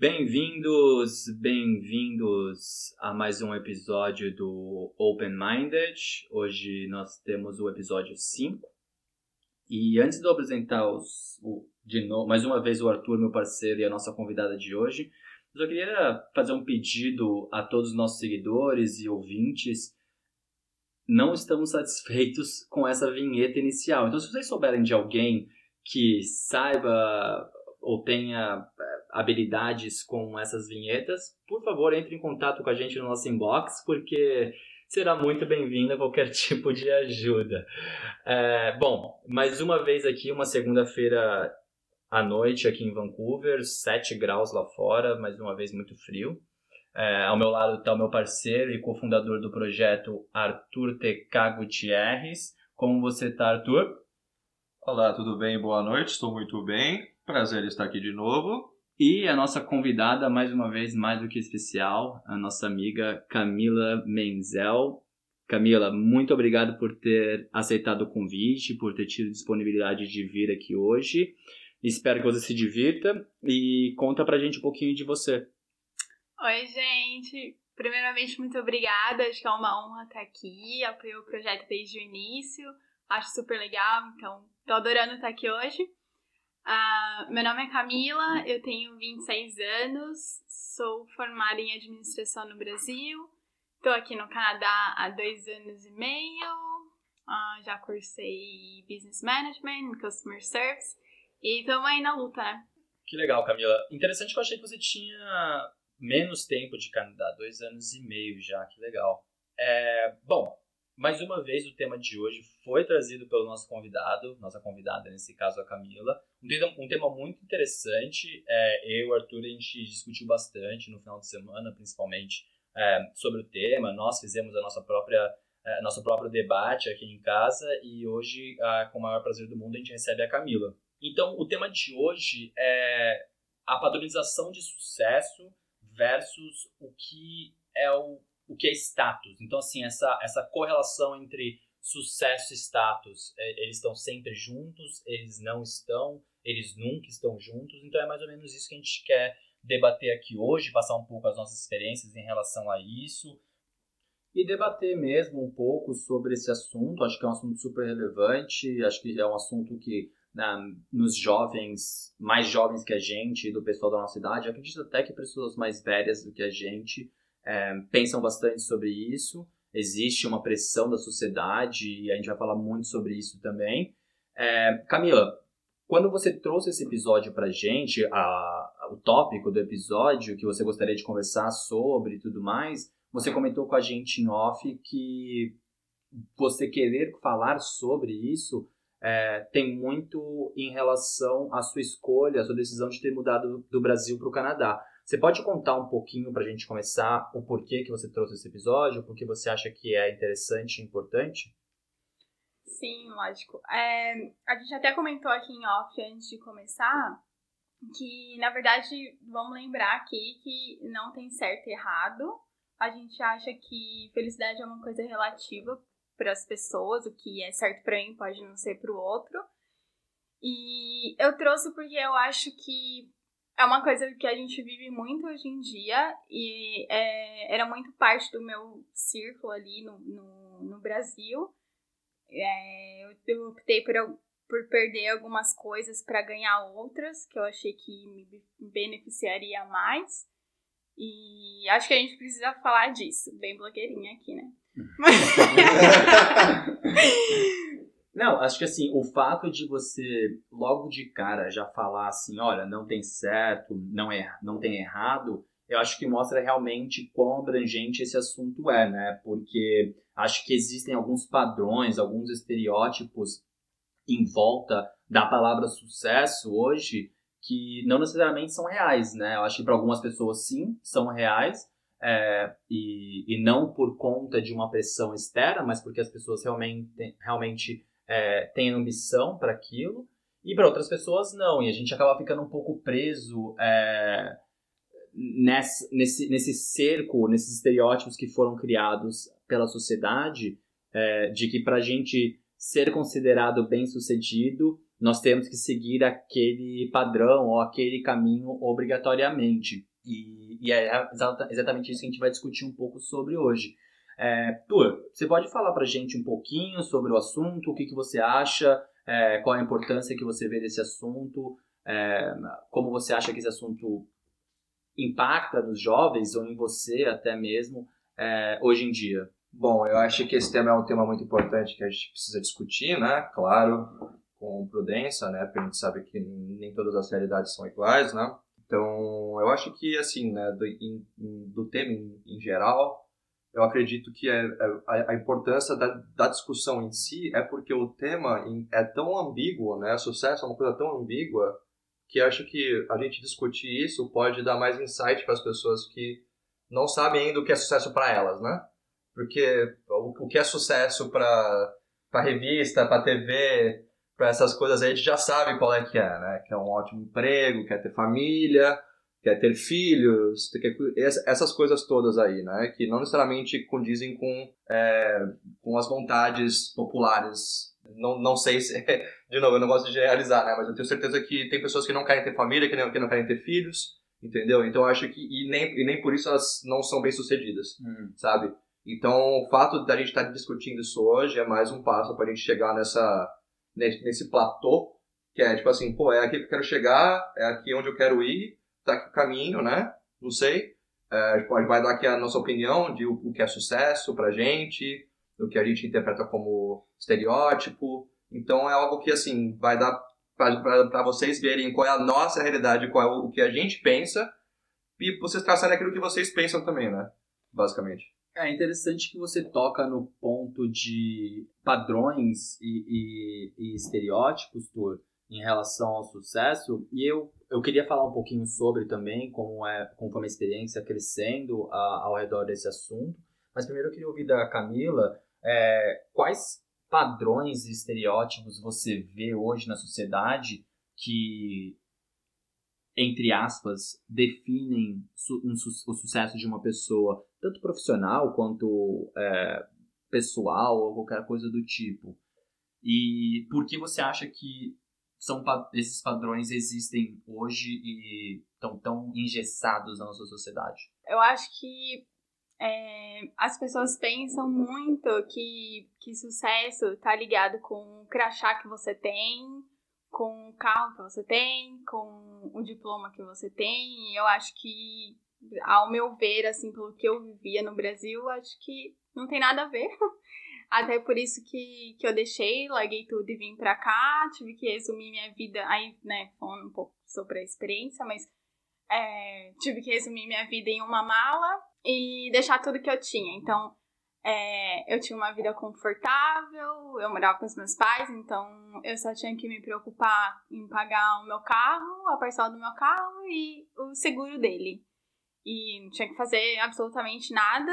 Bem-vindos, bem-vindos a mais um episódio do Open Minded. Hoje nós temos o episódio 5. E antes de eu apresentar os, o, de novo, mais uma vez o Arthur, meu parceiro, e a nossa convidada de hoje, eu só queria fazer um pedido a todos os nossos seguidores e ouvintes. Não estamos satisfeitos com essa vinheta inicial. Então, se vocês souberem de alguém que saiba ou tenha habilidades com essas vinhetas, por favor, entre em contato com a gente no nosso inbox, porque será muito bem-vinda qualquer tipo de ajuda. É, bom, mais uma vez aqui, uma segunda-feira à noite aqui em Vancouver, 7 graus lá fora, mais uma vez muito frio. É, ao meu lado está o meu parceiro e cofundador do projeto, Arthur TK Gutierrez. Como você está, Arthur? Olá, tudo bem? Boa noite, estou muito bem. Prazer estar aqui de novo. E a nossa convidada, mais uma vez, mais do que especial, a nossa amiga Camila Menzel. Camila, muito obrigado por ter aceitado o convite, por ter tido disponibilidade de vir aqui hoje. Espero que você se divirta e conta pra gente um pouquinho de você. Oi, gente. Primeiramente, muito obrigada. Acho que é uma honra estar aqui. Apoiei o projeto desde o início. Acho super legal, então tô adorando estar aqui hoje. Uh, meu nome é Camila, eu tenho 26 anos, sou formada em administração no Brasil, estou aqui no Canadá há dois anos e meio, uh, já cursei Business Management, Customer Service e estamos aí na luta, né? Que legal, Camila. Interessante que eu achei que você tinha menos tempo de Canadá, dois anos e meio já, que legal. É, bom, mais uma vez, o tema de hoje foi trazido pelo nosso convidado, nossa convidada, nesse caso a Camila. Um tema, um tema muito interessante. É, eu e o Arthur, a gente discutiu bastante no final de semana, principalmente, é, sobre o tema. Nós fizemos a nossa própria é, nosso próprio debate aqui em casa e hoje, com o maior prazer do mundo, a gente recebe a Camila. Então, o tema de hoje é a padronização de sucesso versus o que é o o que é status. Então, assim, essa, essa correlação entre sucesso e status, é, eles estão sempre juntos, eles não estão, eles nunca estão juntos. Então, é mais ou menos isso que a gente quer debater aqui hoje, passar um pouco as nossas experiências em relação a isso e debater mesmo um pouco sobre esse assunto. Acho que é um assunto super relevante, acho que é um assunto que né, nos jovens, mais jovens que a gente, do pessoal da nossa idade, acredito até que pessoas mais velhas do que a gente, é, pensam bastante sobre isso. Existe uma pressão da sociedade e a gente vai falar muito sobre isso também. É, Camila, quando você trouxe esse episódio gente, a, a, o tópico do episódio que você gostaria de conversar sobre e tudo mais, você comentou com a gente em off que você querer falar sobre isso é, tem muito em relação à sua escolha, à sua decisão de ter mudado do Brasil para o Canadá. Você pode contar um pouquinho para a gente começar o porquê que você trouxe esse episódio, porque você acha que é interessante e importante? Sim, lógico. É, a gente até comentou aqui em off antes de começar que, na verdade, vamos lembrar aqui que não tem certo e errado. A gente acha que felicidade é uma coisa relativa para as pessoas, o que é certo para mim pode não ser para o outro. E eu trouxe porque eu acho que é uma coisa que a gente vive muito hoje em dia e é, era muito parte do meu círculo ali no, no, no Brasil. É, eu, eu optei por, por perder algumas coisas para ganhar outras que eu achei que me beneficiaria mais. E acho que a gente precisa falar disso. Bem blogueirinha aqui, né? Não, acho que assim, o fato de você logo de cara já falar assim, olha, não tem certo, não é, não tem errado, eu acho que mostra realmente quão abrangente esse assunto é, né? Porque acho que existem alguns padrões, alguns estereótipos em volta da palavra sucesso hoje que não necessariamente são reais, né? Eu acho que para algumas pessoas sim, são reais, é, e, e não por conta de uma pressão externa, mas porque as pessoas realmente, realmente é, têm ambição para aquilo, e para outras pessoas não, e a gente acaba ficando um pouco preso é, nesse, nesse, nesse cerco, nesses estereótipos que foram criados pela sociedade, é, de que para a gente ser considerado bem-sucedido, nós temos que seguir aquele padrão ou aquele caminho obrigatoriamente. E, e é exatamente isso que a gente vai discutir um pouco sobre hoje. É, Tur, você pode falar para gente um pouquinho sobre o assunto, o que, que você acha, é, qual a importância que você vê desse assunto, é, como você acha que esse assunto impacta nos jovens ou em você até mesmo é, hoje em dia? Bom, eu acho que esse tema é um tema muito importante que a gente precisa discutir, né? Claro, com prudência, né? Porque a gente sabe que nem todas as realidades são iguais, né? Então, eu acho que, assim, né, do, do tema em, em, geral, eu acredito que é, é, a, a, importância da, da, discussão em si é porque o tema é tão ambíguo, né? Sucesso é uma coisa tão ambígua que acho que a gente discutir isso pode dar mais insight para as pessoas que não sabem ainda o que é sucesso para elas, né? Porque o, o que é sucesso para para revista, para TV, para essas coisas aí, a gente já sabe qual é que é, né? Que é um ótimo emprego, quer ter família, quer ter filhos, quer, essas coisas todas aí, né? Que não necessariamente condizem com, é, com as vontades populares. Não, não sei se, de novo, eu não gosto de realizar, né? Mas eu tenho certeza que tem pessoas que não querem ter família, que não, que não querem ter filhos, entendeu? Então eu acho que, e nem, e nem por isso elas não são bem sucedidas, hum. sabe? Então o fato da gente estar tá discutindo isso hoje é mais um passo para a gente chegar nessa nesse, platô, que é tipo assim, pô, é aqui que eu quero chegar, é aqui onde eu quero ir, tá aqui o caminho, né? Não sei. É, a gente vai dar aqui a nossa opinião de o, o que é sucesso pra gente, o que a gente interpreta como estereótipo. Então é algo que, assim, vai dar para vocês verem qual é a nossa realidade, qual é o, o que a gente pensa, e vocês traçarem aquilo que vocês pensam também, né? Basicamente. É interessante que você toca no ponto de padrões e, e, e estereótipos, Tur, em relação ao sucesso. E eu, eu queria falar um pouquinho sobre também como é como foi uma experiência crescendo a, ao redor desse assunto. Mas primeiro eu queria ouvir da Camila é, quais padrões e estereótipos você vê hoje na sociedade que entre aspas, definem su um su o sucesso de uma pessoa, tanto profissional quanto é, pessoal ou qualquer coisa do tipo. E por que você acha que são esses padrões existem hoje e estão tão engessados na nossa sociedade? Eu acho que é, as pessoas pensam muito que, que sucesso está ligado com o crachá que você tem, com o carro que você tem, com o diploma que você tem. E eu acho que, ao meu ver, assim, pelo que eu vivia no Brasil, acho que não tem nada a ver. Até por isso que, que eu deixei, larguei tudo e vim pra cá. Tive que resumir minha vida, aí, né, falando um pouco sobre a experiência, mas é, tive que resumir minha vida em uma mala e deixar tudo que eu tinha. Então, é, eu tinha uma vida confortável, eu morava com os meus pais, então eu só tinha que me preocupar em pagar o meu carro, a parcela do meu carro e o seguro dele. E não tinha que fazer absolutamente nada.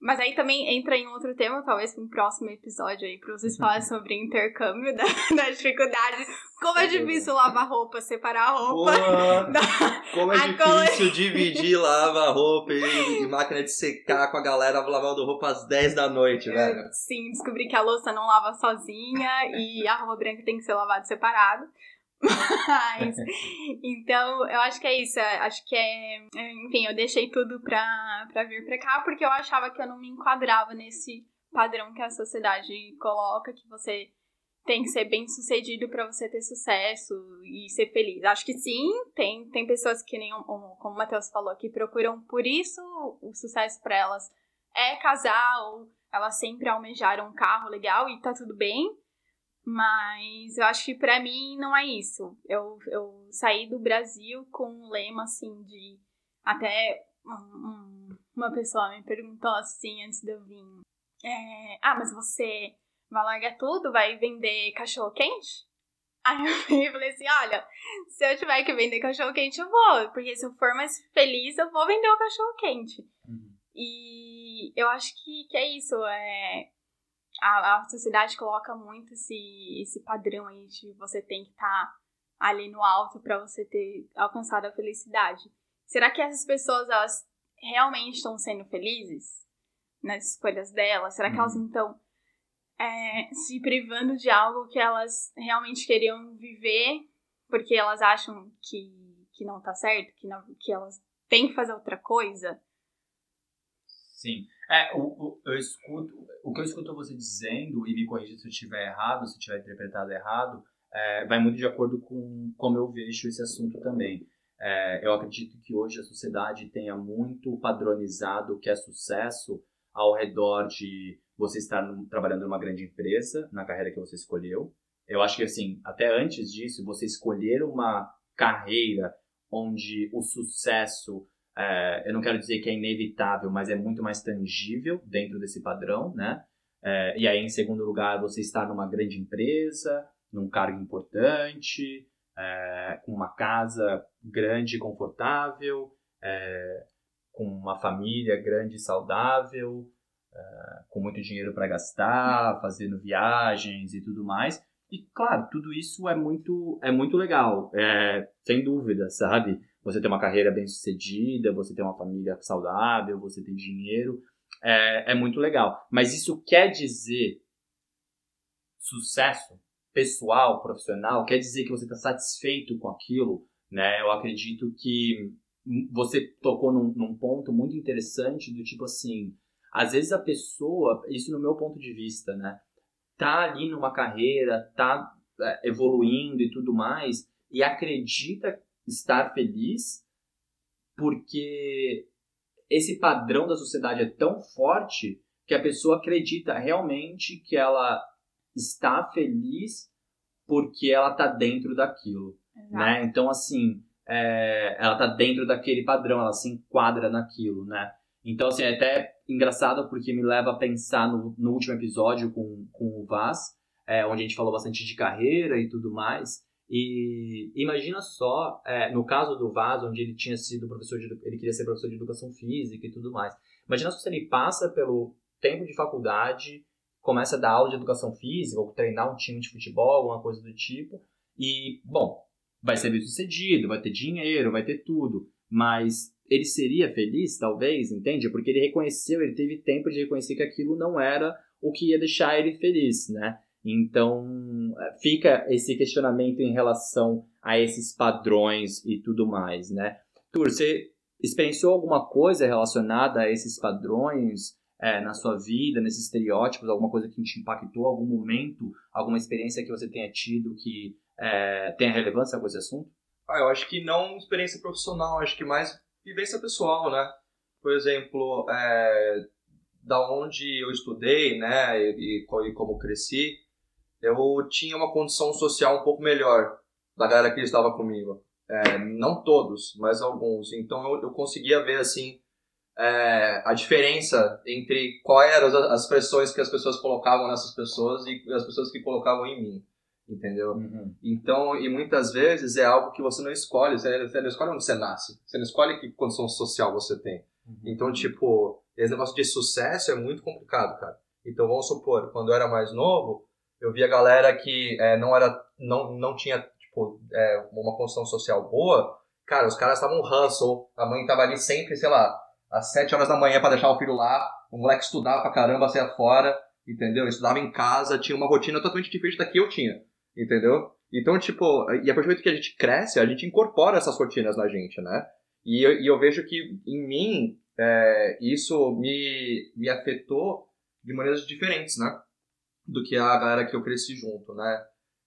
Mas aí também entra em outro tema, talvez para um próximo episódio aí, para vocês falarem sobre intercâmbio da, da dificuldade. Como é difícil lavar roupa, separar roupa. Da, como é difícil dividir lavar roupa e, e, máquina de secar com a galera lavando roupa às 10 da noite, velho. Sim, descobri que a louça não lava sozinha e a roupa branca tem que ser lavada separado. Mas, então, eu acho que é isso. É, acho que é. Enfim, eu deixei tudo pra, pra vir pra cá porque eu achava que eu não me enquadrava nesse padrão que a sociedade coloca, que você tem que ser bem sucedido para você ter sucesso e ser feliz. Acho que sim, tem, tem pessoas que nem como o Matheus falou, que procuram por isso o sucesso para elas é casar ou elas sempre almejaram um carro legal e tá tudo bem. Mas eu acho que para mim não é isso. Eu, eu saí do Brasil com um lema assim de. Até um, uma pessoa me perguntou assim antes de eu vir: é, Ah, mas você vai largar tudo? Vai vender cachorro quente? Aí eu falei assim: Olha, se eu tiver que vender cachorro quente, eu vou. Porque se eu for mais feliz, eu vou vender o cachorro quente. Uhum. E eu acho que, que é isso. É, a, a sociedade coloca muito esse, esse padrão aí de você tem que estar tá ali no alto para você ter alcançado a felicidade. Será que essas pessoas elas realmente estão sendo felizes nas escolhas delas? Será que elas uhum. então é, se privando de algo que elas realmente queriam viver, porque elas acham que, que não tá certo, que, não, que elas têm que fazer outra coisa. Sim. É, o, o, eu escuto, o que eu escuto você dizendo, e me corrija se eu estiver errado, se eu tiver interpretado errado, é, vai muito de acordo com como eu vejo esse assunto também. É, eu acredito que hoje a sociedade tenha muito padronizado o que é sucesso ao redor de você estar trabalhando numa grande empresa, na carreira que você escolheu. Eu acho que, assim, até antes disso, você escolher uma carreira onde o sucesso, é, eu não quero dizer que é inevitável, mas é muito mais tangível dentro desse padrão, né? É, e aí, em segundo lugar, você estar numa grande empresa, num cargo importante, é, com uma casa grande e confortável, é, com uma família grande e saudável, é, com muito dinheiro para gastar, fazendo viagens e tudo mais. E claro, tudo isso é muito, é muito legal, é, sem dúvida, sabe? Você ter uma carreira bem sucedida, você ter uma família saudável, você ter dinheiro, é, é muito legal. Mas isso quer dizer sucesso? pessoal, profissional, quer dizer que você está satisfeito com aquilo, né? Eu acredito que você tocou num, num, ponto muito interessante do tipo assim, às vezes a pessoa, isso no meu ponto de vista, né? Tá ali numa carreira, tá é, evoluindo e tudo mais, e acredita estar feliz porque esse padrão da sociedade é tão forte que a pessoa acredita realmente que ela está feliz porque ela está dentro daquilo, né? Então, assim, é, ela está dentro daquele padrão, ela se enquadra naquilo, né? Então, assim, é até engraçado porque me leva a pensar no, no último episódio com, com o Vaz, é, onde a gente falou bastante de carreira e tudo mais. E imagina só, é, no caso do Vaz, onde ele tinha sido professor de, ele queria ser professor de educação física e tudo mais. Imagina se ele passa pelo tempo de faculdade, começa a dar aula de educação física, ou treinar um time de futebol, alguma coisa do tipo, e, bom, vai ser bem sucedido, vai ter dinheiro, vai ter tudo, mas ele seria feliz, talvez, entende? Porque ele reconheceu, ele teve tempo de reconhecer que aquilo não era o que ia deixar ele feliz, né? Então, fica esse questionamento em relação a esses padrões e tudo mais, né? Tur, você experienciou alguma coisa relacionada a esses padrões é, na sua vida, nesses estereótipos, alguma coisa que te impactou, algum momento, alguma experiência que você tenha tido que é, tenha relevância com esse assunto? Ah, eu acho que não experiência profissional, acho que mais vivência pessoal, né? Por exemplo, é, da onde eu estudei, né, e, e, como cresci, eu tinha uma condição social um pouco melhor da galera que estava comigo. É, não todos, mas alguns. Então eu, eu conseguia ver assim é, a diferença entre quais eram as pressões que as pessoas colocavam nessas pessoas e as pessoas que colocavam em mim, entendeu? Uhum. Então, e muitas vezes é algo que você não escolhe, você não escolhe onde você nasce, você não escolhe que condição social você tem. Uhum. Então, tipo, esse negócio de sucesso é muito complicado, cara. Então, vamos supor, quando eu era mais novo, eu via galera que é, não era, não, não tinha, tipo, é, uma condição social boa, cara, os caras estavam hustle, a mãe tava ali sempre, sei lá, às 7 horas da manhã para deixar o filho lá, o moleque estudava pra caramba, saia fora, entendeu? Estudava em casa, tinha uma rotina totalmente diferente da que eu tinha, entendeu? Então, tipo, e a partir do momento que a gente cresce, a gente incorpora essas rotinas na gente, né? E eu, e eu vejo que em mim é, isso me, me afetou de maneiras diferentes, né? Do que a galera que eu cresci junto, né?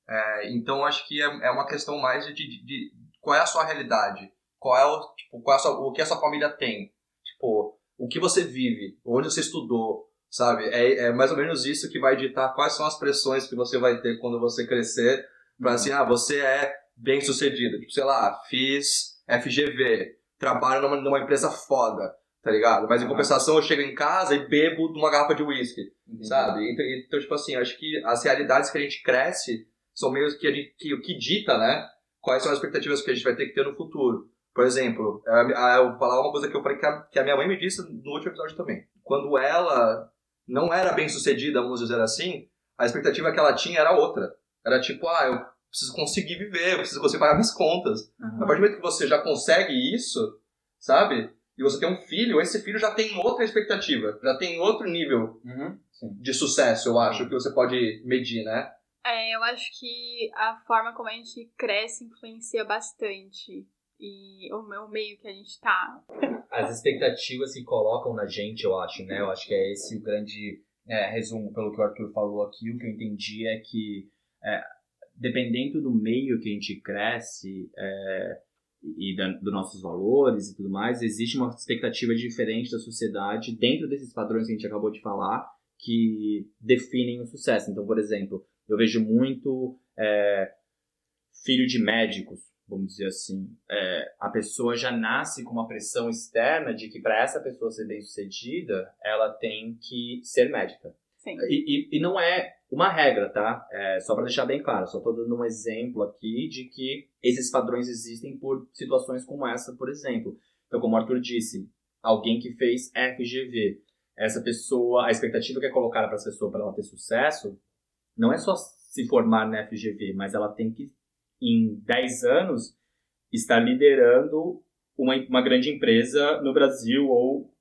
É, então, acho que é, é uma questão mais de, de, de, qual é a sua realidade, qual é o, tipo, qual é sua, o que a sua família tem, Tipo, o que você vive, onde você estudou, sabe? É, é mais ou menos isso que vai ditar quais são as pressões que você vai ter quando você crescer, pra assim, ah, você é bem sucedido. Tipo, sei lá, fiz FGV, trabalho numa, numa empresa foda, tá ligado? Mas em compensação eu chego em casa e bebo de uma garrafa de uísque, uhum. sabe? Então, então, tipo assim, acho que as realidades que a gente cresce são meio que, a gente, que o que dita, né? Quais são as expectativas que a gente vai ter que ter no futuro. Por exemplo, eu vou falar uma coisa que eu falei que a, que a minha mãe me disse no último episódio também. Quando ela não era bem sucedida, vamos dizer assim, a expectativa que ela tinha era outra. Era tipo, ah, eu preciso conseguir viver, eu preciso conseguir pagar minhas contas. Uhum. A partir do momento que você já consegue isso, sabe? E você tem um filho, esse filho já tem outra expectativa, já tem outro nível Uhum. de sucesso, eu acho, que você pode medir, né? É, eu acho que a forma como a gente cresce influencia bastante. E o meu meio que a gente tá. As expectativas que colocam na gente, eu acho, né? Eu acho que é esse o grande é, resumo pelo que o Arthur falou aqui. O que eu entendi é que, é, dependendo do meio que a gente cresce é, e da, dos nossos valores e tudo mais, existe uma expectativa diferente da sociedade dentro desses padrões que a gente acabou de falar que definem o sucesso. Então, por exemplo, eu vejo muito é, filho de médicos, vamos dizer assim. É, a pessoa já nasce com uma pressão externa de que para essa pessoa ser bem sucedida, ela tem que ser médica. E, e, e não é uma regra, tá? É, só para deixar bem claro, só estou dando um exemplo aqui de que esses padrões existem por situações como essa, por exemplo. Então, como o Arthur disse, alguém que fez FGV, essa pessoa, a expectativa que é colocada para essa pessoa para ela ter sucesso, não é só se formar na FGV, mas ela tem que, em 10 anos, estar liderando uma, uma grande empresa no Brasil ou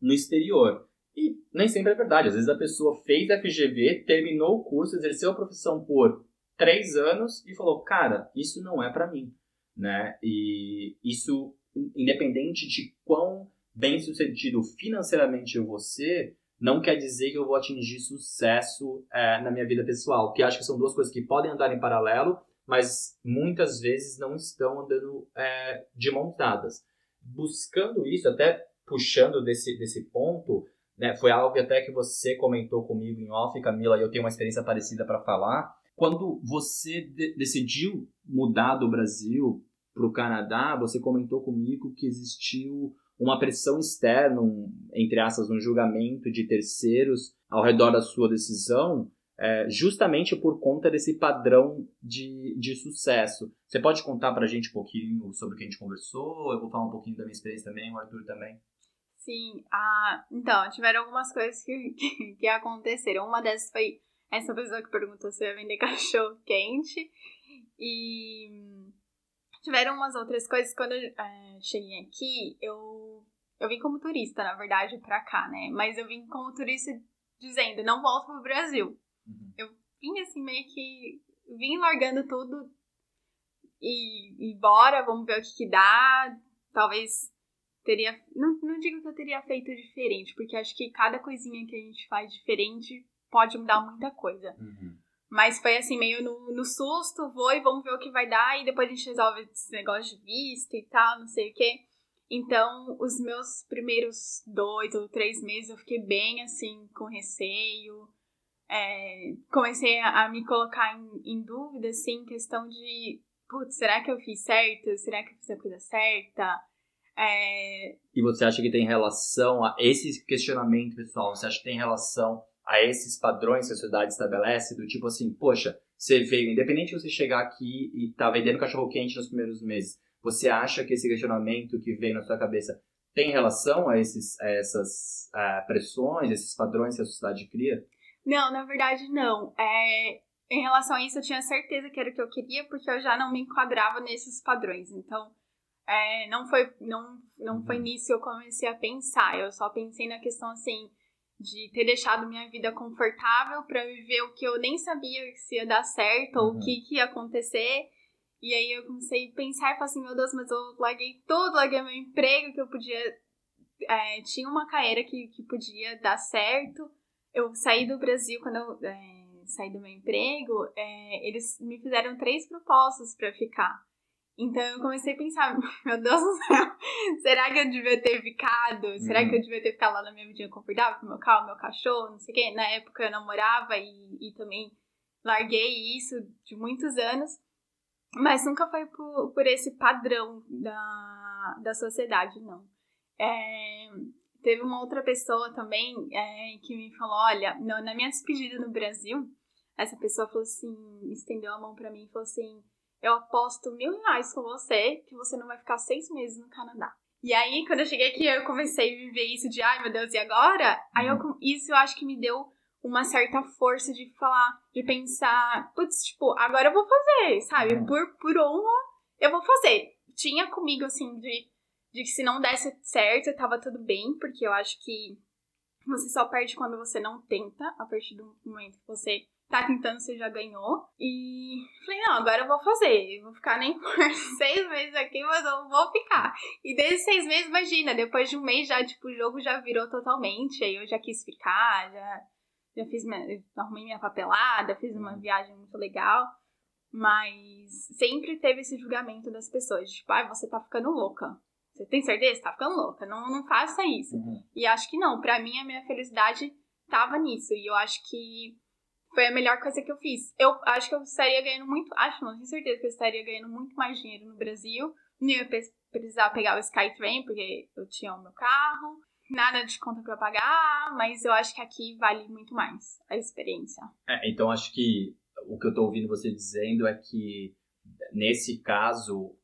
no exterior. E nem sempre é verdade. Às vezes a pessoa fez FGV, terminou o curso, exerceu a profissão por três anos e falou, cara, isso não é para mim, né? E isso, independente de quão bem sucedido financeiramente eu vou ser, não quer dizer que eu vou atingir sucesso é, na minha vida pessoal. Que acho que são duas coisas que podem andar em paralelo, mas muitas vezes não estão andando é, de mãos dadas. Buscando isso, até puxando desse, desse ponto, né, foi algo até que você comentou comigo em off, Camila, e eu tenho uma experiência parecida para falar. Quando você de decidiu mudar do Brasil para o Canadá, você comentou comigo que existiu uma pressão externa, um, entre aspas, um julgamento de terceiros ao redor da sua decisão, é, justamente por conta desse padrão de, de sucesso. Você pode contar para a gente um pouquinho sobre o que a gente conversou? Eu vou falar um pouquinho da minha experiência também, o Arthur também. Sim, ah, então, tiveram algumas coisas que, que, que aconteceram. Uma dessas foi essa pessoa que perguntou se ia vender cachorro quente. E tiveram umas outras coisas. Quando eu é, cheguei aqui, eu, eu vim como turista, na verdade, pra cá, né? Mas eu vim como turista dizendo, não volto pro Brasil. Uhum. Eu vim assim, meio que. Vim largando tudo e, e bora, vamos ver o que, que dá. Talvez teria. Não, não digo que eu teria feito diferente, porque acho que cada coisinha que a gente faz diferente pode mudar muita coisa. Uhum. Mas foi assim, meio no, no susto, vou e vamos ver o que vai dar, e depois a gente resolve esse negócio de vista e tal, não sei o quê. Então, os meus primeiros dois ou três meses eu fiquei bem assim, com receio. É, comecei a, a, me colocar em, em dúvida, assim, questão de, putz, será que eu fiz certo? Será que eu fiz a coisa certa? É... E você acha que tem relação a esse questionamento, pessoal? Você acha que tem relação a esses padrões que a sociedade estabelece? Do tipo assim, poxa, você veio, independente de você chegar aqui e tá vendendo cachorro quente nos primeiros meses, você acha que esse questionamento que veio na sua cabeça tem relação a, esses, a essas a pressões, esses padrões que a sociedade cria? Não, na verdade não. É, em relação a isso, eu tinha certeza que era o que eu queria, porque eu já não me enquadrava nesses padrões. Então, é, não foi não, não foi nisso que eu comecei a pensar. Eu só pensei na questão assim de ter deixado minha vida confortável para viver o que eu nem sabia se ia dar certo ou o que, que ia acontecer. E aí eu comecei a pensar e falei assim, meu Deus, mas eu larguei tudo, larguei meu emprego que eu podia. É, tinha uma carreira que, que podia dar certo. Eu saí do Brasil quando eu é, saí do meu emprego, é, eles me fizeram três propostas para ficar. Então eu comecei a pensar, meu Deus do céu, será que eu devia ter ficado? Será Uhum. que eu devia ter ficado lá na minha vidinha confortável com meu carro, meu cachorro, não sei o quê? Na época eu namorava e, e também larguei isso de muitos anos. Mas nunca foi por, por esse padrão da, da sociedade, não. É, teve uma outra pessoa também é, que me falou, olha, no- na minha despedida no Brasil, essa pessoa falou assim, estendeu a mão pra mim e falou assim, eu aposto mil reais com você que você não vai ficar seis meses no Canadá. E aí, quando eu cheguei aqui, eu comecei a viver isso de, ai meu Deus, e agora? Aí eu, com- isso eu acho que me deu uma certa força de falar, de pensar, putz, tipo, agora eu vou fazer, sabe? Uhum. Por, por honra, eu vou fazer. Tinha comigo, assim, de de que se não desse certo, tava tudo bem, porque eu acho que você só perde quando você não tenta, a partir do momento que você tá tentando, você já ganhou. E falei, não, agora eu vou fazer. Eu vou ficar nem por seis meses aqui, mas eu vou ficar. E desses seis meses, imagina, depois de um mês já, tipo, o jogo já virou totalmente. Aí eu já quis ficar, já, já fiz minha, arrumei minha papelada, fiz uma viagem muito legal. Mas sempre teve esse julgamento das pessoas, tipo, ah, você tá ficando louca. Você tem certeza? Você tá ficando louca. Não, não faça isso. Uhum. E acho que não. Pra mim, a minha felicidade tava nisso. E eu acho que foi a melhor coisa que eu fiz. Eu acho que eu estaria ganhando muito. Acho, não tenho certeza que eu estaria ganhando muito mais dinheiro no Brasil. Não ia precisar pegar o Skytrain, porque eu tinha o meu carro. Nada de conta para pagar, mas eu acho que aqui vale muito mais a experiência. É, então acho que o que eu tô ouvindo você dizendo é que nesse caso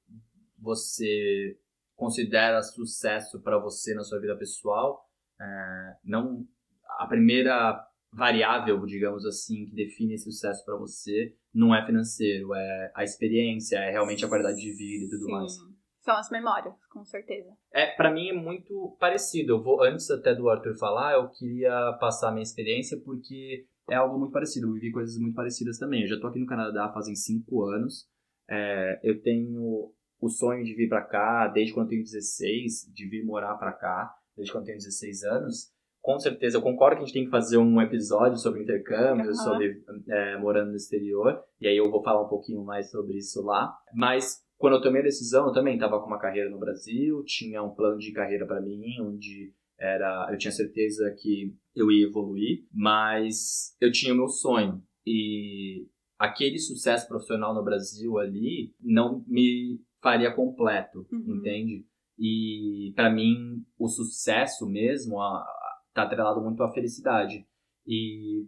você considera sucesso para você na sua vida pessoal. É, não a primeira variável, digamos assim, que define esse sucesso para você não é financeiro, é a experiência, é realmente a qualidade de vida e tudo Sim. mais. São as memórias, com certeza. É, para mim é muito parecido. Eu vou antes até do Arthur falar, eu queria passar a minha experiência porque é algo muito parecido. Eu vivi coisas muito parecidas também. Eu já tô aqui no Canadá fazem cinco anos. É, eu tenho o sonho de vir para cá desde quando eu tenho 16, de vir morar para cá desde quando eu tenho 16 anos com certeza, eu concordo que a gente tem que fazer um episódio sobre intercâmbio, uhum. sobre é, morando no exterior, e aí eu vou falar um pouquinho mais sobre isso lá. Mas quando eu tomei a decisão, eu também estava com uma carreira no Brasil, tinha um plano de carreira para mim, onde era, eu tinha certeza que eu ia evoluir, mas eu tinha o meu sonho. E aquele sucesso profissional no Brasil ali não me faria completo, uhum. entende? E para mim, o sucesso mesmo, a, tá atrelado muito à felicidade. E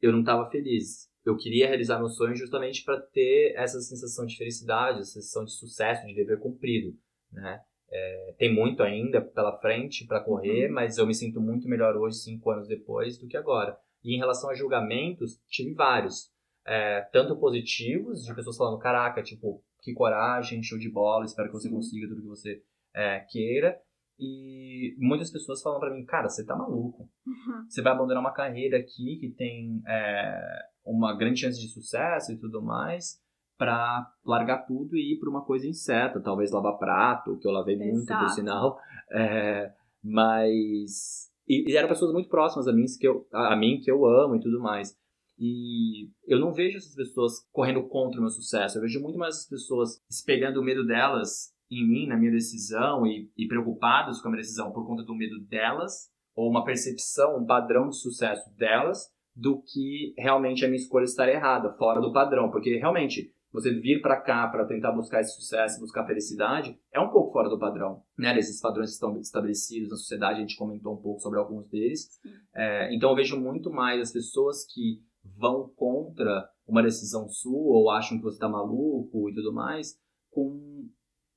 eu não estava feliz. Eu queria realizar meu sonho justamente para ter essa sensação de felicidade, essa sensação de sucesso, de dever cumprido, né? É, tem muito ainda pela frente para correr, uhum. mas eu me sinto muito melhor hoje, cinco anos depois, do que agora. E em relação a julgamentos, tive vários. É, tanto positivos, de pessoas falando, caraca, tipo, que coragem, show de bola, espero que você consiga tudo que você é, queira. E muitas pessoas falam para mim, cara, você tá maluco. Uhum. Você vai abandonar uma carreira aqui que tem é, uma grande chance de sucesso e tudo mais para largar tudo e ir para uma coisa incerta, talvez lavar prato, que eu lavei Exato. muito, por sinal. É, mas e, e, eram pessoas muito próximas a mim que eu a, a mim que eu amo e tudo mais. E eu não vejo essas pessoas correndo contra o meu sucesso. Eu vejo muito mais as pessoas espelhando o medo delas em mim, na minha decisão e, e preocupadas com a minha decisão por conta do medo delas, ou uma percepção, um padrão de sucesso delas, do que realmente a minha escolha estar errada, fora do padrão. Porque realmente, você vir para cá para tentar buscar esse sucesso, buscar felicidade, é um pouco fora do padrão. Né? Esses padrões estão estabelecidos na sociedade, a gente comentou um pouco sobre alguns deles. É, então eu vejo muito mais as pessoas que vão contra uma decisão sua ou acham que você está maluco e tudo mais, com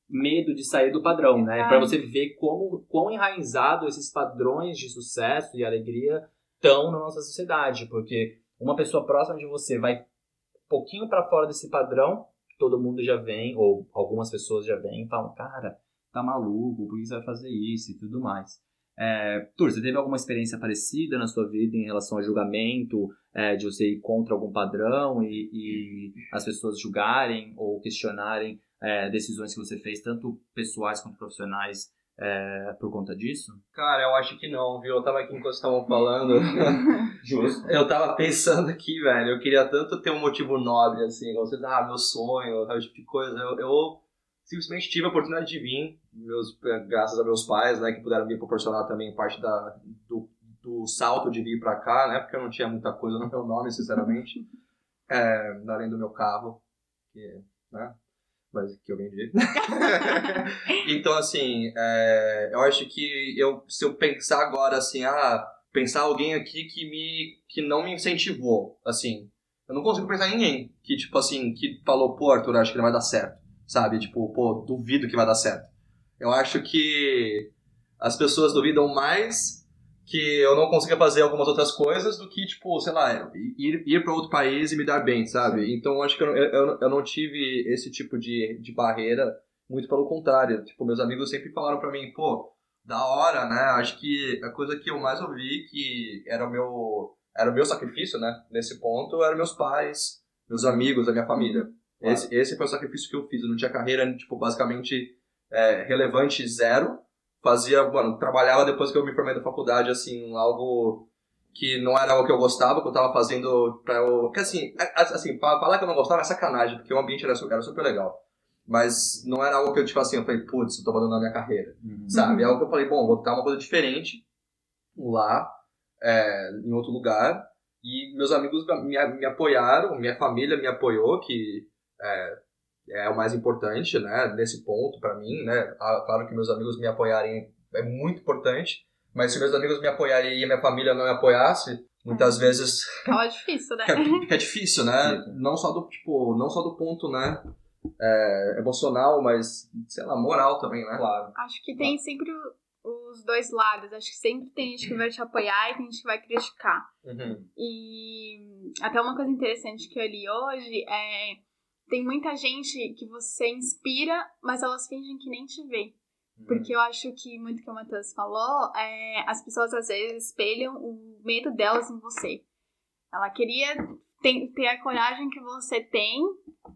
medo de sair do padrão, né? Para você ver como quão enraizado esses padrões de sucesso e alegria estão na nossa sociedade, porque uma pessoa próxima de você vai um pouquinho para fora desse padrão, todo mundo já vem ou algumas pessoas já vêm e falam, cara, tá maluco, por que você vai fazer isso e tudo mais. É, Tur, você teve alguma experiência parecida na sua vida em relação a julgamento, é, de você ir contra algum padrão e, e as pessoas julgarem ou questionarem é, decisões que você fez, tanto pessoais quanto profissionais, é, por conta disso? Cara, eu acho que não, viu? Eu tava aqui enquanto estavam falando. Justo. Eu tava pensando aqui, velho. Eu queria tanto ter um motivo nobre, assim, igual você, ah, meu sonho, tal tipo de coisa. Eu, eu simplesmente tive a oportunidade de vir, meus, graças a meus pais, né, que puderam me proporcionar também parte da, do, do salto de vir pra cá, né, porque eu não tinha muita coisa no meu nome, sinceramente, é, além do meu carro, que, né, mas que eu vendi. então, assim, é, eu acho que eu, se eu pensar agora, assim, ah, pensar alguém aqui que me que não me incentivou, assim, eu não consigo pensar em ninguém que, tipo assim, que falou, pô, Arthur, acho que não vai dar certo, sabe? Tipo, pô, duvido que vai dar certo. Eu acho que as pessoas duvidam mais que eu não consiga fazer algumas outras coisas do que, tipo, sei lá, ir, ir para outro país e me dar bem, sabe? Então, acho que eu, eu, eu não tive esse tipo de, de barreira Muito pelo contrário. Tipo, meus amigos sempre falaram pra mim, pô, da hora, né? Acho que a coisa que eu mais ouvi que era o meu era o meu sacrifício, né? Nesse ponto, eram meus pais, meus amigos, a minha família. Claro. Esse, esse foi o sacrifício que eu fiz. Eu não tinha carreira, tipo, basicamente é, relevante zero. Fazia, mano, trabalhava depois que eu me formei da faculdade, assim, algo que não era o que eu gostava, que eu tava fazendo pra eu... Porque, assim, assim, falar que eu não gostava é sacanagem, porque o ambiente era, era super legal. Mas não era algo que eu, tipo assim, eu falei, putz, eu tô abandonando a minha carreira, uhum. sabe? É algo que eu falei, bom, vou tentar uma coisa diferente lá, é, em outro lugar. E meus amigos me, me apoiaram, minha família me apoiou, que é, é o mais importante, né, nesse ponto para mim, né? Claro que meus amigos me apoiarem é muito importante, mas se meus amigos me apoiarem e a minha família não me apoiasse, muitas é. vezes é difícil, né? é, é difícil, né? Não só do tipo, não só do ponto, né, é, emocional, mas sei lá, moral também, né? Claro. Acho que tem sempre os dois lados. Acho que sempre tem gente que vai te apoiar e tem gente que vai criticar. Uhum. E até uma coisa interessante que eu li hoje é tem muita gente que você inspira, mas elas fingem que nem te vê. Uhum. Porque eu acho que muito que o Matheus falou, é, as pessoas às vezes espelham o medo delas em você. Ela queria ter, ter a coragem que você tem,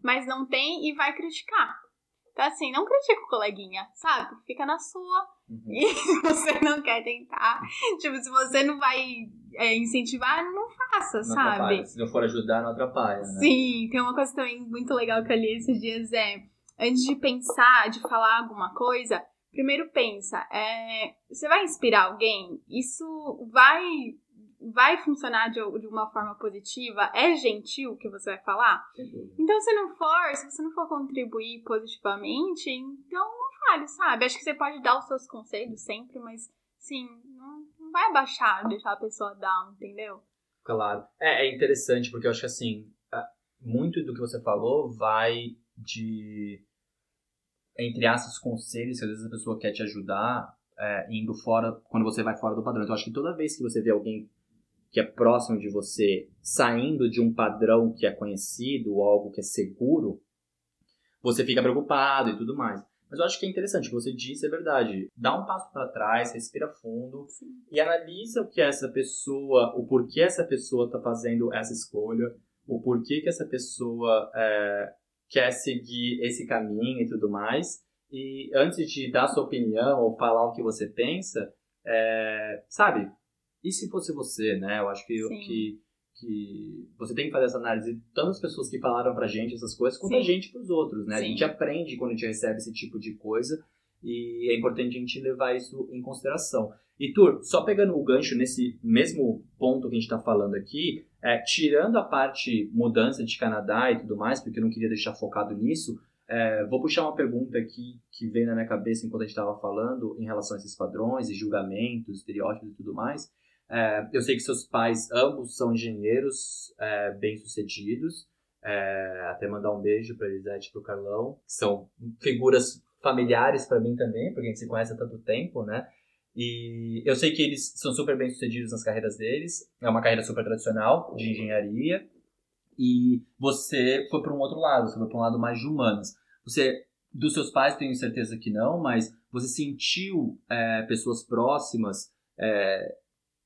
mas não tem e vai criticar. Então, assim, não critica o coleguinha, sabe? Fica na sua. Uhum. E se você não quer tentar, tipo, se você não vai é, incentivar, não faça, não sabe? Atrapalha. Se não for ajudar, não atrapalha. Né? Sim, tem uma coisa também muito legal que eu li esses dias: é antes de pensar, de falar alguma coisa, primeiro pensa, é, você vai inspirar alguém? Isso vai vai funcionar de, de uma forma positiva? É gentil o que você vai falar? Então, se não for, se você não for contribuir positivamente, então não fale, sabe? Acho que você pode dar os seus conselhos sempre, mas, sim, vai abaixar, deixar a pessoa down, entendeu? Claro. É, é interessante, porque eu acho que, assim, muito do que você falou vai de entre aspas, conselhos que às vezes a pessoa quer te ajudar é, indo fora, quando você vai fora do padrão. Então, eu acho que toda vez que você vê alguém que é próximo de você, saindo de um padrão que é conhecido ou algo que é seguro, você fica preocupado e tudo mais. Mas eu acho que é interessante, o que você disse é verdade. Dá um passo para trás, respira fundo Sim. e analisa o que essa pessoa, o porquê essa pessoa está fazendo essa escolha, o porquê que essa pessoa é, quer seguir esse caminho e tudo mais. E antes de dar sua opinião ou falar o que você pensa, é, sabe, e se fosse você, né? Eu acho que, que, que você tem que fazer essa análise tanto as pessoas que falaram pra gente essas coisas, quanto Sim. a gente pros outros, né? Sim. A gente aprende quando a gente recebe esse tipo de coisa e é importante a gente levar isso em consideração. E Tur, só pegando o gancho nesse mesmo ponto que a gente está falando aqui, é, tirando a parte mudança de Canadá e tudo mais, porque eu não queria deixar focado nisso, é, vou puxar uma pergunta aqui que veio na minha cabeça enquanto a gente estava falando em relação a esses padrões e julgamentos, estereótipos e tudo mais. É, eu sei que seus pais ambos são engenheiros é, bem-sucedidos. É, até mandar um beijo para Elisete e para o Carlão, que são figuras familiares para mim também, porque a gente se conhece há tanto tempo, né? E eu sei que eles são super bem-sucedidos nas carreiras deles. É uma carreira super tradicional de engenharia. E você foi para um outro lado, você foi para um lado mais de humanas. Você, dos seus pais, tenho certeza que não, mas você sentiu é, pessoas próximas é,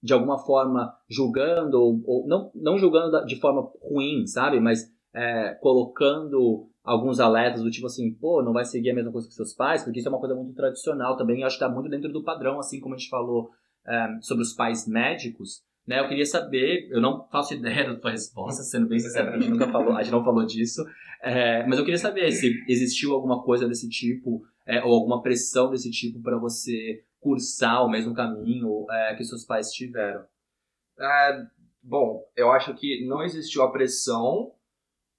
de alguma forma julgando, ou, ou não, não julgando de forma ruim, sabe? Mas é, colocando alguns alertas do tipo assim, pô, não vai seguir a mesma coisa que seus pais, porque isso é uma coisa muito tradicional também, e acho que está muito dentro do padrão, assim como a gente falou é, sobre os pais médicos, né? Eu queria saber, eu não faço ideia da tua resposta, sendo bem sincero, a gente nunca falou, a gente não falou disso, é, mas eu queria saber se existiu alguma coisa desse tipo, é, ou alguma pressão desse tipo para você cursar o mesmo caminho é, que seus pais tiveram? É, bom, eu acho que não existiu a pressão,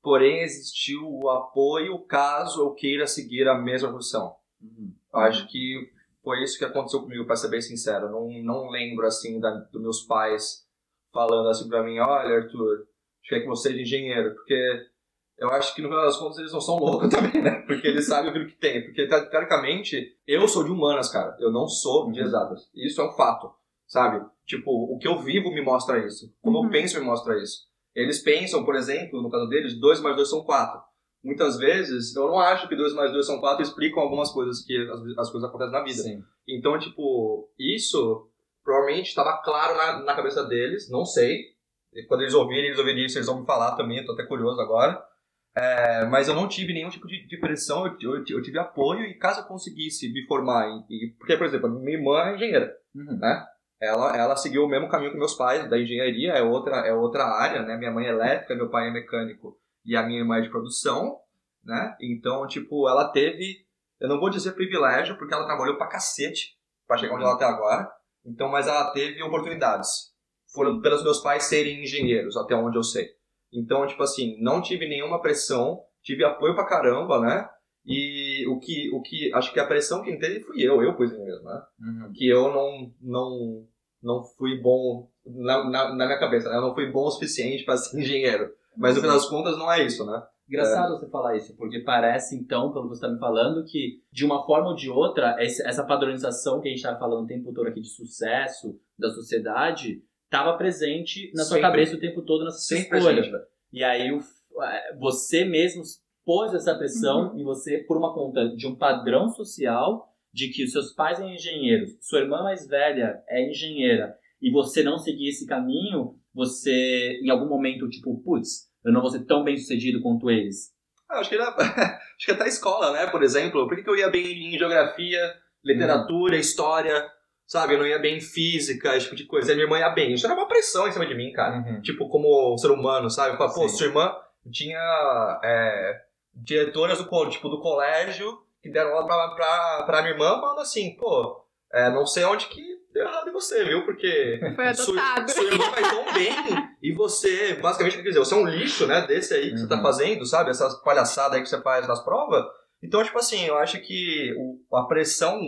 porém existiu o apoio caso eu queira seguir a mesma profissão. Uhum. Acho que foi isso que aconteceu comigo, para ser bem sincero. Não, não lembro, assim, da, dos meus pais falando assim para mim, olha, Arthur, acho que é que você seja engenheiro, porque eu acho que no final das contas eles não são loucos também, né? Porque eles sabem aquilo que tem. Porque, teoricamente, eu sou de humanas, cara. Eu não sou de exatas. Isso é um fato, sabe? Tipo, o que eu vivo me mostra isso. Como uhum. eu penso me mostra isso. Eles pensam, por exemplo, no caso deles, 2 mais 2 são 4. muitas vezes, eu não acho que 2 mais 2 são 4 explicam algumas coisas que as, as coisas acontecem na vida. Sim. Então, tipo, isso provavelmente estava claro na, na cabeça deles, não sei. E quando eles ouvirem, eles ouvirem isso, eles vão me falar também, eu tô até curioso agora. É, mas eu não tive nenhum tipo de, de pressão, eu, eu, eu, tive apoio e caso eu conseguisse me formar, em, porque, por exemplo, minha irmã é engenheira, Uhum. né? Ela, ela seguiu o mesmo caminho que meus pais, da engenharia, é outra, é outra área, né? Minha mãe é elétrica, meu pai é mecânico e a minha irmã é de produção, né? Então, tipo, ela teve, eu não vou dizer privilégio, porque ela trabalhou pra cacete pra chegar onde ela tá agora, então, mas ela teve oportunidades, por, pelos meus pais serem engenheiros, até onde eu sei. Então, tipo assim, não tive nenhuma pressão, tive apoio pra caramba, né? E o que, o que acho que a pressão quem teve fui eu, eu pus em mim mesmo, né? Uhum. Que eu não, não, não fui bom na, na, na minha cabeça, né? Eu não fui bom o suficiente pra ser engenheiro. Mas no final das contas não é isso, né? Engraçado você falar isso, porque parece, então, pelo que você está me falando, que de uma forma ou de outra, essa padronização que a gente está falando o tempo todo aqui de sucesso da sociedade estava presente na sua Sempre. cabeça o tempo todo nessa sua escolha. E aí o- é, você mesmo pôs essa pressão em você por uma conta de um padrão social de que os seus pais são engenheiros, sua irmã mais velha é engenheira, e você não seguir esse caminho, você em algum momento, tipo, putz, eu não vou ser tão bem sucedido quanto eles. Ah, acho que, era, acho que até a escola, né? Por exemplo, por que, que eu ia bem em geografia, literatura, história, sabe? Eu não ia bem em física, esse tipo de coisa. E a minha irmã ia bem. Isso era uma pressão em cima de mim, cara. Tipo, como ser humano, sabe? Falar, pô, Sim. sua irmã tinha é, diretoras do, tipo, do colégio que deram aula pra, pra, pra minha irmã falando assim, pô, é, não sei onde que deu errado em você, viu? Porque Foi sua, adotado. sua irmã vai tão bem e você, basicamente, quer dizer, você é um lixo, né, desse aí que você tá Uhum. fazendo, sabe? Essas palhaçadas aí que você faz nas provas. Então, tipo assim, eu acho que o- a pressão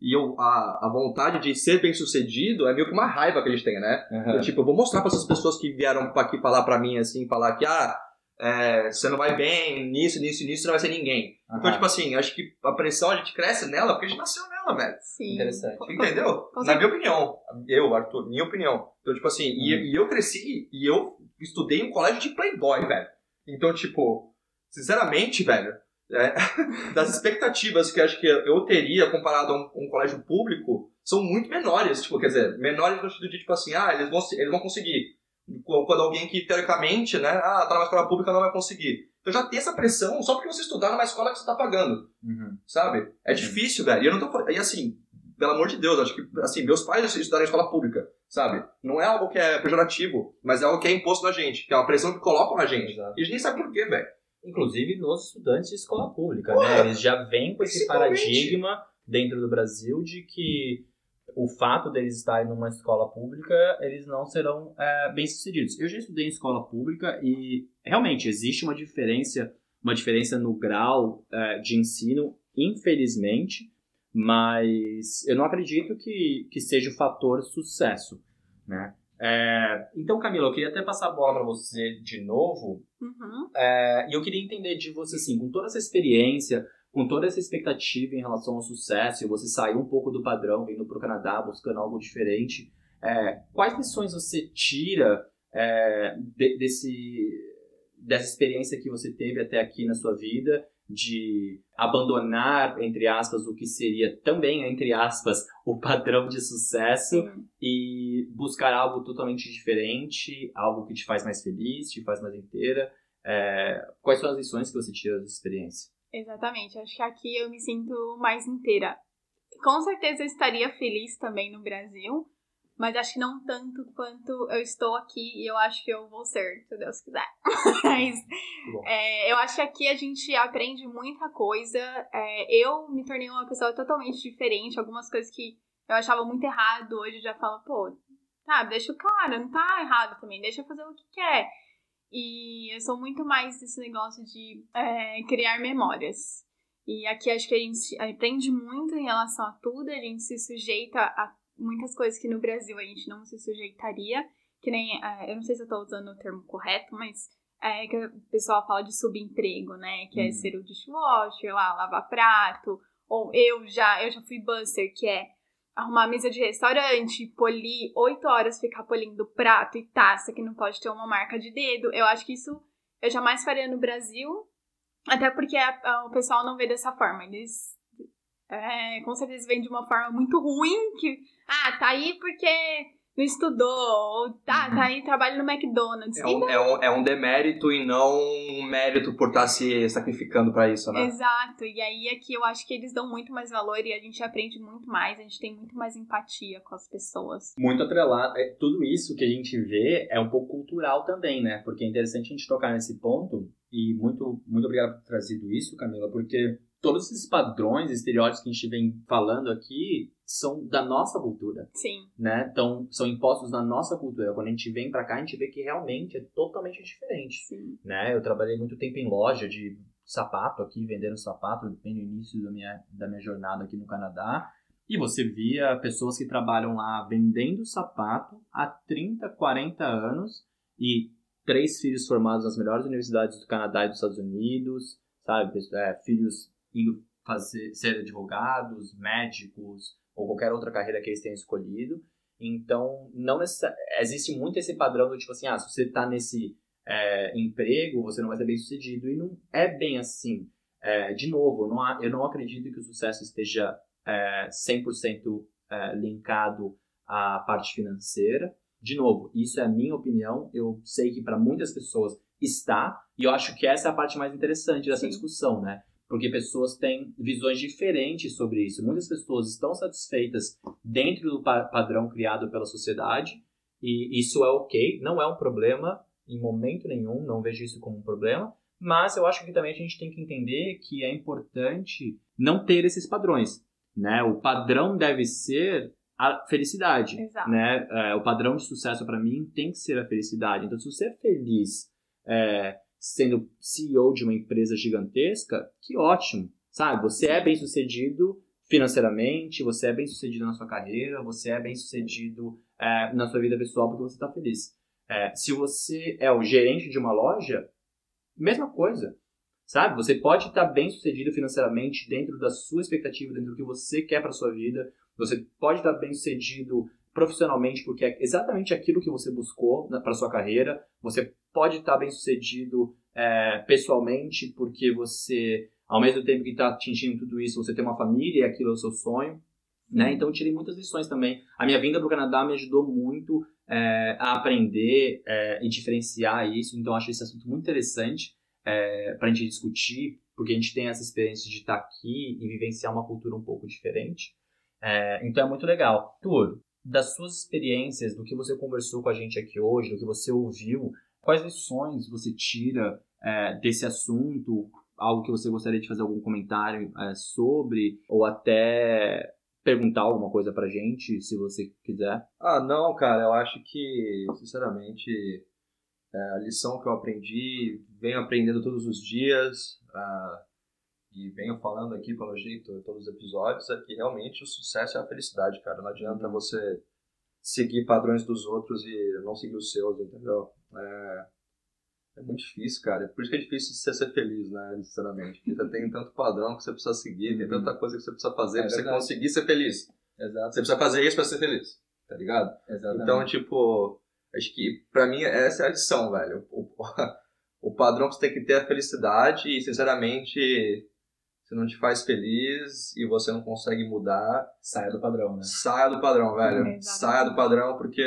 e eu, a, a vontade de ser bem sucedido é meio que uma raiva que eles têm, né? Eu, tipo, eu vou mostrar pra essas pessoas que vieram aqui falar pra mim, assim, falar que, ah, é, você não vai bem nisso, nisso, nisso, você não vai ser ninguém. Então, tipo assim, acho que a pressão a gente cresce nela porque a gente nasceu nela, velho. Sim. Interessante. Entendeu? Na minha opinião. Eu, Arthur, minha opinião. Então, tipo assim, e, Uhum. e eu cresci e eu estudei em um colégio de playboy, velho. Então, tipo, sinceramente, velho, é, das expectativas que acho que eu teria comparado a um, um colégio público são muito menores. Tipo, quer dizer, menores no sentido de, tipo assim, ah, eles vão, eles vão conseguir. Quando alguém que, teoricamente, né, ah, tá numa escola pública não vai conseguir. Então já tem essa pressão só porque você estudar numa escola que você tá pagando Uhum. sabe? É difícil, velho. E eu não tô. E assim, pelo amor de Deus, acho que assim, meus pais estudaram em escola pública, sabe? Não é algo que é pejorativo, mas é algo que é imposto na gente, que é uma pressão que colocam na gente. Exato. E a gente nem sabe por quê, velho. Inclusive nos estudantes de escola pública, né? Eles já vêm com esse paradigma dentro do Brasil de que o fato deles estarem numa escola pública, eles não serão é, bem-sucedidos. Eu já estudei em escola pública e realmente existe uma diferença, uma diferença no grau é, de ensino, infelizmente, mas eu não acredito que, que seja o fator sucesso, né? É, então, Camila, eu queria até passar a bola para você de novo, Uhum. é, e eu queria entender de você, assim, com toda essa experiência, com toda essa expectativa em relação ao sucesso, e você saiu um pouco do padrão, vindo para o Canadá, buscando algo diferente, é, quais lições você tira é, de- desse, dessa experiência que você teve até aqui na sua vida, de abandonar, entre aspas, o que seria também, entre aspas, o padrão de sucesso, Sim. e buscar algo totalmente diferente, algo que te faz mais feliz, te faz mais inteira. É, quais são as lições que você tira dessa experiência? Exatamente. Acho que aqui eu me sinto mais inteira. Com certeza eu estaria feliz também no Brasil, mas acho que não tanto quanto eu estou aqui e eu acho que eu vou ser, se Deus quiser. Mas é, eu acho que aqui a gente aprende muita coisa. É, eu me tornei uma pessoa totalmente diferente. Algumas coisas que eu achava muito errado, hoje eu já falo, pô, tá, deixa o cara, não tá errado também, deixa eu fazer o que quer. E eu sou muito mais desse negócio de é, criar memórias. E aqui acho que a gente aprende muito em relação a tudo, a gente se sujeita a muitas coisas que no Brasil a gente não se sujeitaria, que nem, é, eu não sei se eu tô usando o termo correto, mas é que o pessoal fala de subemprego, né, que é Uhum. ser o dishwasher, lá, lavar prato, ou eu já, eu já fui buster, que é arrumar a mesa de restaurante, polir oito horas, ficar polindo prato e taça, que não pode ter uma marca de dedo. Eu acho que isso eu jamais faria no Brasil. Até porque a, a, o pessoal não vê dessa forma. Eles, é, com certeza, veem de uma forma muito ruim. Que, ah, tá aí porque não estudou, ou tá, tá aí, trabalha no McDonald's. É um, é, um, é um demérito e não um mérito por estar tá se sacrificando para isso, né? Exato, e aí aqui eu acho que eles dão muito mais valor e a gente aprende muito mais, a gente tem muito mais empatia com as pessoas. Muito atrelado, é, tudo isso que a gente vê é um pouco cultural também, né? Porque é interessante a gente tocar nesse ponto, e muito, muito obrigado por ter trazido isso, Camila, porque todos esses padrões, estereótipos que a gente vem falando aqui são da nossa cultura. Sim. Né? Então, são impostos na nossa cultura. Quando a gente vem para cá, a gente vê que realmente é totalmente diferente. Sim. Né? Eu trabalhei muito tempo em loja de sapato aqui, vendendo sapato, bem no início da minha, da minha jornada aqui no Canadá. E você via pessoas que trabalham lá vendendo sapato há 30, 40 anos e três filhos formados nas melhores universidades do Canadá e dos Estados Unidos, sabe? É, filhos indo fazer, ser advogados, médicos ou qualquer outra carreira que eles tenham escolhido. Então, não existe muito esse padrão do tipo assim, ah, se você está nesse é, emprego, você não vai ser bem sucedido. E não é bem assim. É, de novo, não há, eu não acredito que o sucesso esteja é, 100% é, linkado à parte financeira. De novo, isso é a minha opinião. Eu sei que para muitas pessoas está, e eu acho que essa é a parte mais interessante dessa Sim. discussão, né? Porque pessoas têm visões diferentes sobre isso. Muitas pessoas estão satisfeitas dentro do padrão criado pela sociedade e isso é ok, não é um problema em momento nenhum, não vejo isso como um problema, mas eu acho que também a gente tem que entender que é importante não ter esses padrões, né? O padrão deve ser a felicidade, Exato. né? É, o padrão de sucesso para mim tem que ser a felicidade. Então, se você é feliz é, sendo CEO de uma empresa gigantesca, que ótimo, sabe? Você é bem sucedido financeiramente, você é bem sucedido na sua carreira, você é bem sucedido é, na sua vida pessoal porque você está feliz. É, se você é o gerente de uma loja, mesma coisa, sabe? Você pode estar tá bem sucedido financeiramente dentro da sua expectativa, dentro do que você quer para sua vida. Você pode estar tá bem sucedido profissionalmente porque é exatamente aquilo que você buscou para sua carreira. Você pode estar bem sucedido é, pessoalmente, porque você, ao mesmo tempo que está atingindo tudo isso, você tem uma família e aquilo é o seu sonho. Né? Então, tirei muitas lições também. A minha vinda para o Canadá me ajudou muito é, a aprender é, e diferenciar isso. Então, acho esse assunto muito interessante é, para a gente discutir, porque a gente tem essa experiência de estar tá aqui e vivenciar uma cultura um pouco diferente. É, então, é muito legal. Tur, das suas experiências, do que você conversou com a gente aqui hoje, do que você ouviu, Quais lições você tira é, desse assunto? Algo que você gostaria de fazer algum comentário é, sobre? Ou até perguntar alguma coisa pra gente, se você quiser? Ah, não, cara. Eu acho que, sinceramente, é, a lição que eu aprendi, venho aprendendo todos os dias. Uh, e venho falando aqui, pelo jeito, em todos os episódios, é que realmente o sucesso é a felicidade, cara. Não adianta você seguir padrões dos outros e não seguir os seus, entendeu? É, é muito difícil, cara. Por isso que é difícil você ser feliz, né? Sinceramente. Porque tem tanto padrão que você precisa seguir, tem tanta coisa que você precisa fazer é pra você conseguir ser feliz. Exato. Você precisa fazer isso pra ser feliz, tá ligado? Exatamente. Então, tipo, acho que pra mim essa é a lição, velho. O, o, o padrão que você tem que ter é a felicidade e, sinceramente, se não te faz feliz e você não consegue mudar. Saia do padrão, né? Saia do padrão, velho. É, Saia do padrão porque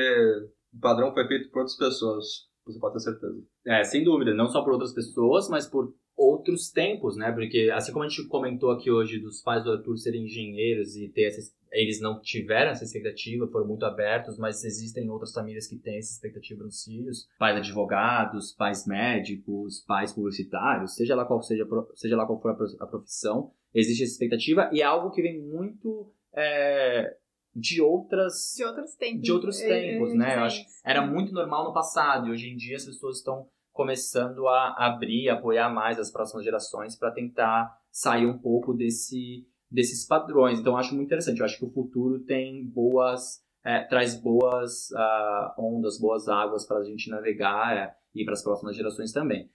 o padrão foi feito por outras pessoas. Você pode ter certeza. É, sem dúvida. Não só por outras pessoas, mas por outros tempos, né? Porque assim como a gente comentou aqui hoje dos pais do Arthur serem engenheiros e ter essa, eles não tiveram essa expectativa, foram muito abertos, mas existem outras famílias que têm essa expectativa nos filhos, pais advogados, pais médicos, pais publicitários, seja lá qual seja, seja lá qual for a profissão, existe essa expectativa e é algo que vem muito é, de outras de outros tempos, de outros tempos, é, é, né? Eu acho era muito normal no passado e hoje em dia as pessoas estão começando a abrir, apoiar mais as próximas gerações para tentar sair um pouco desse desses padrões. Então eu acho muito interessante. Eu acho que o futuro tem boas é, traz boas uh, ondas, boas águas para a gente navegar é, e para as próximas gerações também.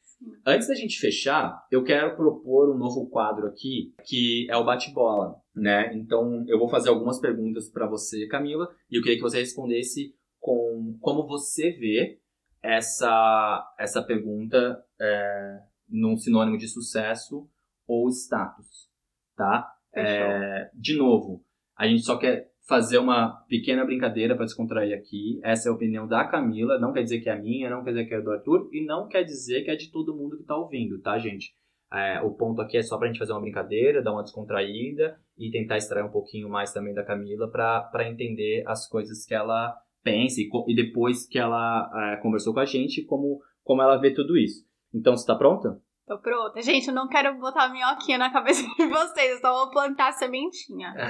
Antes da gente fechar, eu quero propor um novo quadro aqui, que é o bate-bola, né? Então, eu vou fazer algumas perguntas para você, Camila, e eu queria que você respondesse com como você vê essa, essa pergunta é, num sinônimo de sucesso ou status, tá? É, de novo, a gente só quer fazer uma pequena brincadeira para descontrair aqui. Essa é a opinião da Camila, não quer dizer que é a minha, não quer dizer que é do Arthur e não quer dizer que é de todo mundo que está ouvindo, tá, gente? É, o ponto aqui é só para a gente fazer uma brincadeira, dar uma descontraída e tentar extrair um pouquinho mais também da Camila para entender as coisas que ela pensa e, e depois que ela é, conversou com a gente, como, como ela vê tudo isso. Então, você está pronta? Tô pronta. Gente, eu não quero botar minhoquinha na cabeça de vocês, eu só vou plantar sementinha.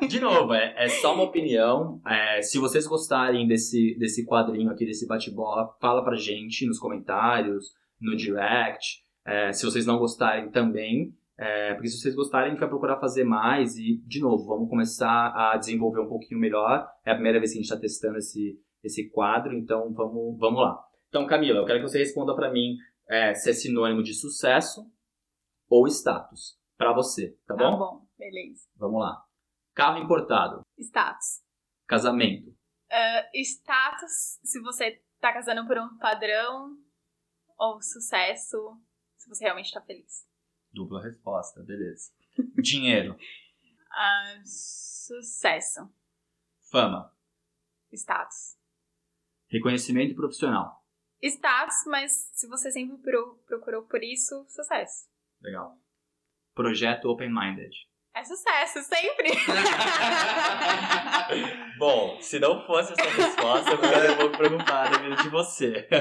é, de novo, é, é, só uma opinião. É, se vocês gostarem desse, desse quadrinho aqui, desse bate-bola, fala pra gente nos comentários, no direct. É, se vocês não gostarem também, é, porque se vocês gostarem, a gente vai procurar fazer mais e, de novo, vamos começar a desenvolver um pouquinho melhor. É a primeira vez que a gente está testando esse, esse quadro, então vamos, vamos lá. Então, Camila, eu quero que você responda para mim é, se é sinônimo de sucesso ou status para você, tá bom? Tá bom, beleza. Vamos lá. Carro importado. Status. Casamento. Uh, status, se você tá casando por um padrão, ou sucesso, se você realmente tá feliz. Dupla resposta, beleza. Dinheiro. Uh, sucesso. Fama. Status. Reconhecimento profissional status, mas se você sempre procurou por isso, sucesso. Legal. Projeto Open Minded. É sucesso, sempre! Bom, se não fosse essa resposta, eu ficaria um pouco preocupado de você.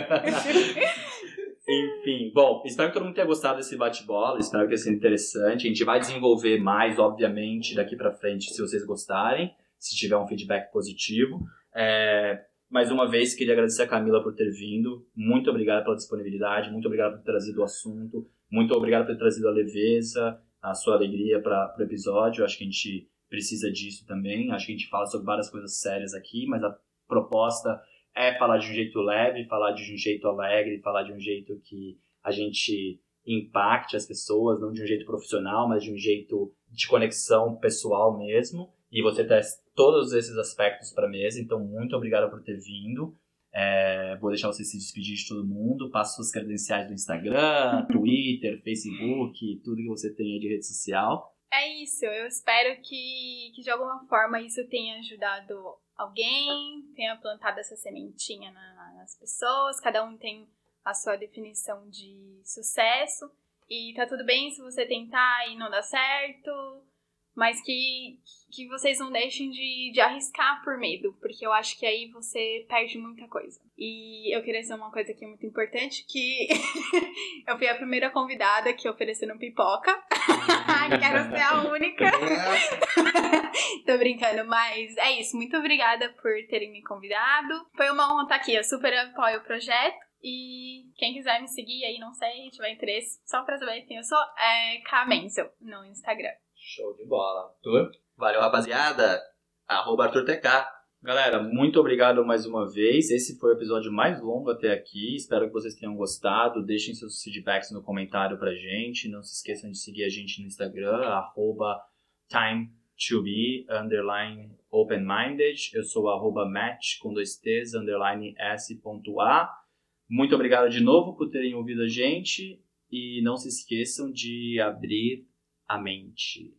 Enfim, bom, espero que todo mundo tenha gostado desse bate-bola, espero que tenha sido interessante. A gente vai desenvolver mais, obviamente, daqui para frente, se vocês gostarem, se tiver um feedback positivo. É, mais uma vez, queria agradecer a Camila por ter vindo. Muito obrigado pela disponibilidade, muito obrigado por ter trazido o assunto, muito obrigado por ter trazido a leveza, a sua alegria para o episódio. Acho que a gente precisa disso também. Acho que a gente fala sobre várias coisas sérias aqui, mas a proposta é falar de um jeito leve, falar de um jeito alegre, falar de um jeito que a gente impacte as pessoas, não de um jeito profissional, mas de um jeito de conexão pessoal mesmo. E você traz todos esses aspectos para a mesa. Então, muito obrigado por ter vindo. É, vou deixar você se despedir de todo mundo. Passe suas credenciais do Instagram, Twitter, Facebook, tudo que você tem aí de rede social. É isso. Eu espero que, que de alguma forma isso tenha ajudado alguém, tenha plantado essa sementinha na, nas pessoas. Cada um tem a sua definição de sucesso. E tá tudo bem se você tentar e não dar certo mas que, que vocês não deixem de, de arriscar por medo, porque eu acho que aí você perde muita coisa. E eu queria dizer uma coisa aqui muito importante, que eu fui a primeira convidada que ofereceram pipoca. Quero ser a única. Tô brincando, mas é isso. Muito obrigada por terem me convidado. Foi uma honra estar aqui. Eu super apoio o projeto. E quem quiser me seguir aí, não sei, tiver interesse, só pra saber quem eu sou, é K no Instagram. Show de bola. Arthur? Valeu, rapaziada. Arroba ArthurTK. Galera, muito obrigado mais uma vez. Esse foi o episódio mais longo até aqui. Espero que vocês tenham gostado. Deixem seus feedbacks no comentário pra gente. Não se esqueçam de seguir a gente no Instagram, arroba time2be, underline open-minded. Eu sou arroba match, com dois t's, underline s.a. Muito obrigado de novo por terem ouvido a gente. E não se esqueçam de abrir a mente.